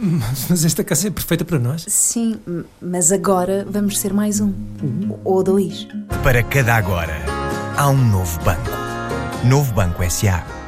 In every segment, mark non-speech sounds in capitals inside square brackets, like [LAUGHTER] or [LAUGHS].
[LAUGHS] Mas esta casa é perfeita para nós. Sim, mas agora vamos ser mais um. Ou dois. Para cada agora, há um novo banco. Novo Banco SA.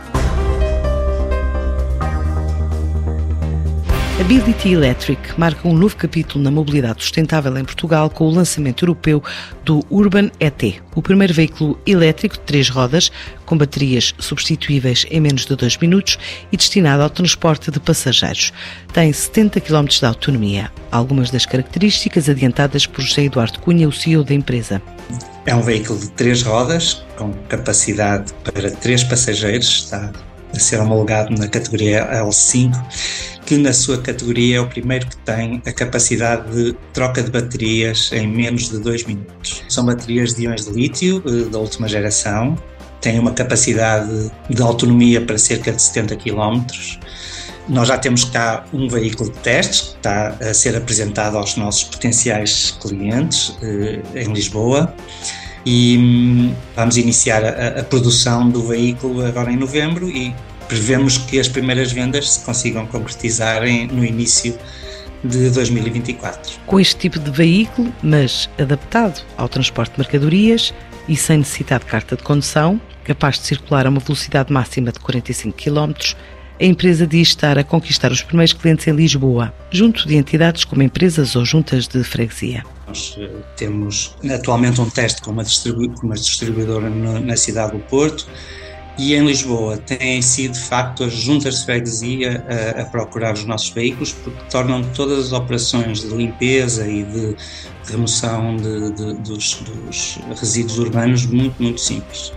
A Ability Electric marca um novo capítulo na mobilidade sustentável em Portugal com o lançamento europeu do Urban ET, o primeiro veículo elétrico de três rodas, com baterias substituíveis em menos de dois minutos e destinado ao transporte de passageiros. Tem 70 km de autonomia. Algumas das características adiantadas por José Eduardo Cunha, o CEO da empresa. É um veículo de três rodas, com capacidade para três passageiros, está a ser homologado na categoria L5, que na sua categoria é o primeiro que tem a capacidade de troca de baterias em menos de dois minutos. São baterias de íons de lítio eh, da última geração, têm uma capacidade de autonomia para cerca de 70 km. Nós já temos cá um veículo de testes que está a ser apresentado aos nossos potenciais clientes eh, em Lisboa e hum, vamos iniciar a, a produção do veículo agora em novembro e prevemos que as primeiras vendas se consigam concretizar em- no início de 2024. Com este tipo de veículo, mas adaptado ao transporte de mercadorias e sem necessidade de carta de condução, capaz de circular a uma velocidade máxima de 45 km, a empresa diz estar a conquistar os primeiros clientes em Lisboa, junto de entidades como empresas ou juntas de freguesia. Nós eh, temos atualmente um teste com uma, distribu uma distribuidora na cidade do Porto e em Lisboa têm sido de facto as juntas de freguesia a, a procurar os nossos veículos porque tornam todas as operações de limpeza e de remoção de, de- dos, dos resíduos urbanos muito, muito simples.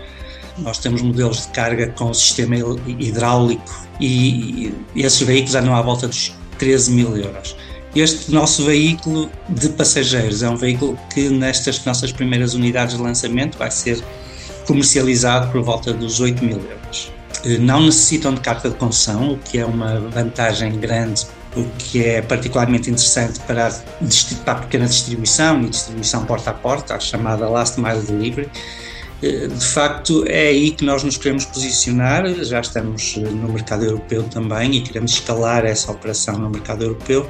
Nós temos modelos de carga com sistema hidráulico e, e esses veículos andam à volta dos 13 mil euros. Este nosso veículo de passageiros é um veículo que nestas nossas primeiras unidades de lançamento vai ser comercializado por volta dos 8 mil euros. Eh, Não necessitam de carta de condução, o que é uma vantagem grande, o que é particularmente interessante para a, para a pequena distribuição e distribuição porta a porta, a chamada Last Mile Delivery. Eh, De facto, é aí que nós nos queremos posicionar. Já estamos eh, no mercado europeu também e queremos escalar essa operação no mercado europeu,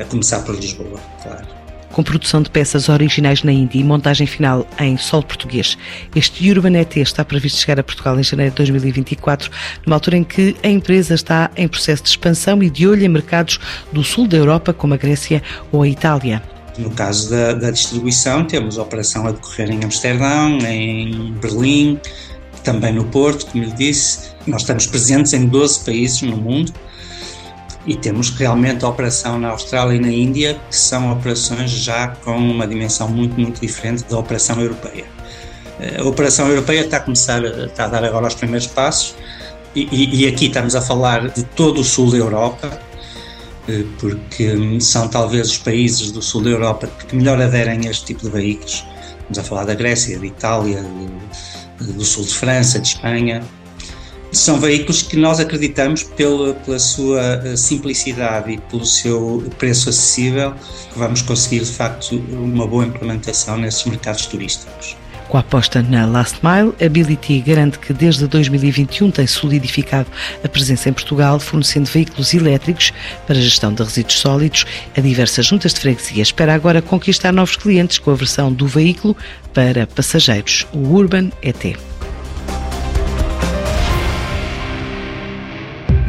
a começar por Lisboa, claro. Com produção de peças originais na Índia e montagem final em solo português, este Urban ET está previsto chegar a Portugal em janeiro de 2024, numa altura em que a empresa está em processo de expansão e de olho em mercados do sul da Europa, como a Grécia ou a Itália. No caso da, da distribuição, temos a operação a decorrer em Amsterdão, em Berlim, também no Porto, como lhe disse. Nós estamos presentes em 12 países no mundo e temos realmente a operação na Austrália e na Índia, que são operações já com uma dimensão muito, muito diferente da operação europeia. Eh, A operação europeia está a começar, está a dar agora os primeiros passos e, e- aqui estamos a falar de todo o sul da Europa, eh, porque hum, são talvez os países do sul da Europa que melhor aderem a este tipo de veículos. Estamos a falar da Grécia, de Itália, do sul de França, de Espanha. São veículos que nós acreditamos, pela, pela sua eh, simplicidade e pelo seu preço acessível, que vamos conseguir de facto uma boa implementação nesses mercados turísticos. Com a aposta na Last Mile, a Ability garante que desde 2021 tem solidificado a presença em Portugal, fornecendo veículos elétricos para gestão de resíduos sólidos a diversas juntas de freguesia. Espera agora conquistar novos clientes com a versão do veículo para passageiros, o Urban ET.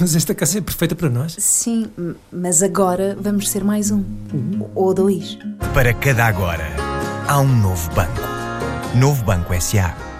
Mas esta casa é perfeita para nós. Sim, mas agora vamos ser mais um. Ou dois. Para cada agora, há um novo banco. Novo Banco SA.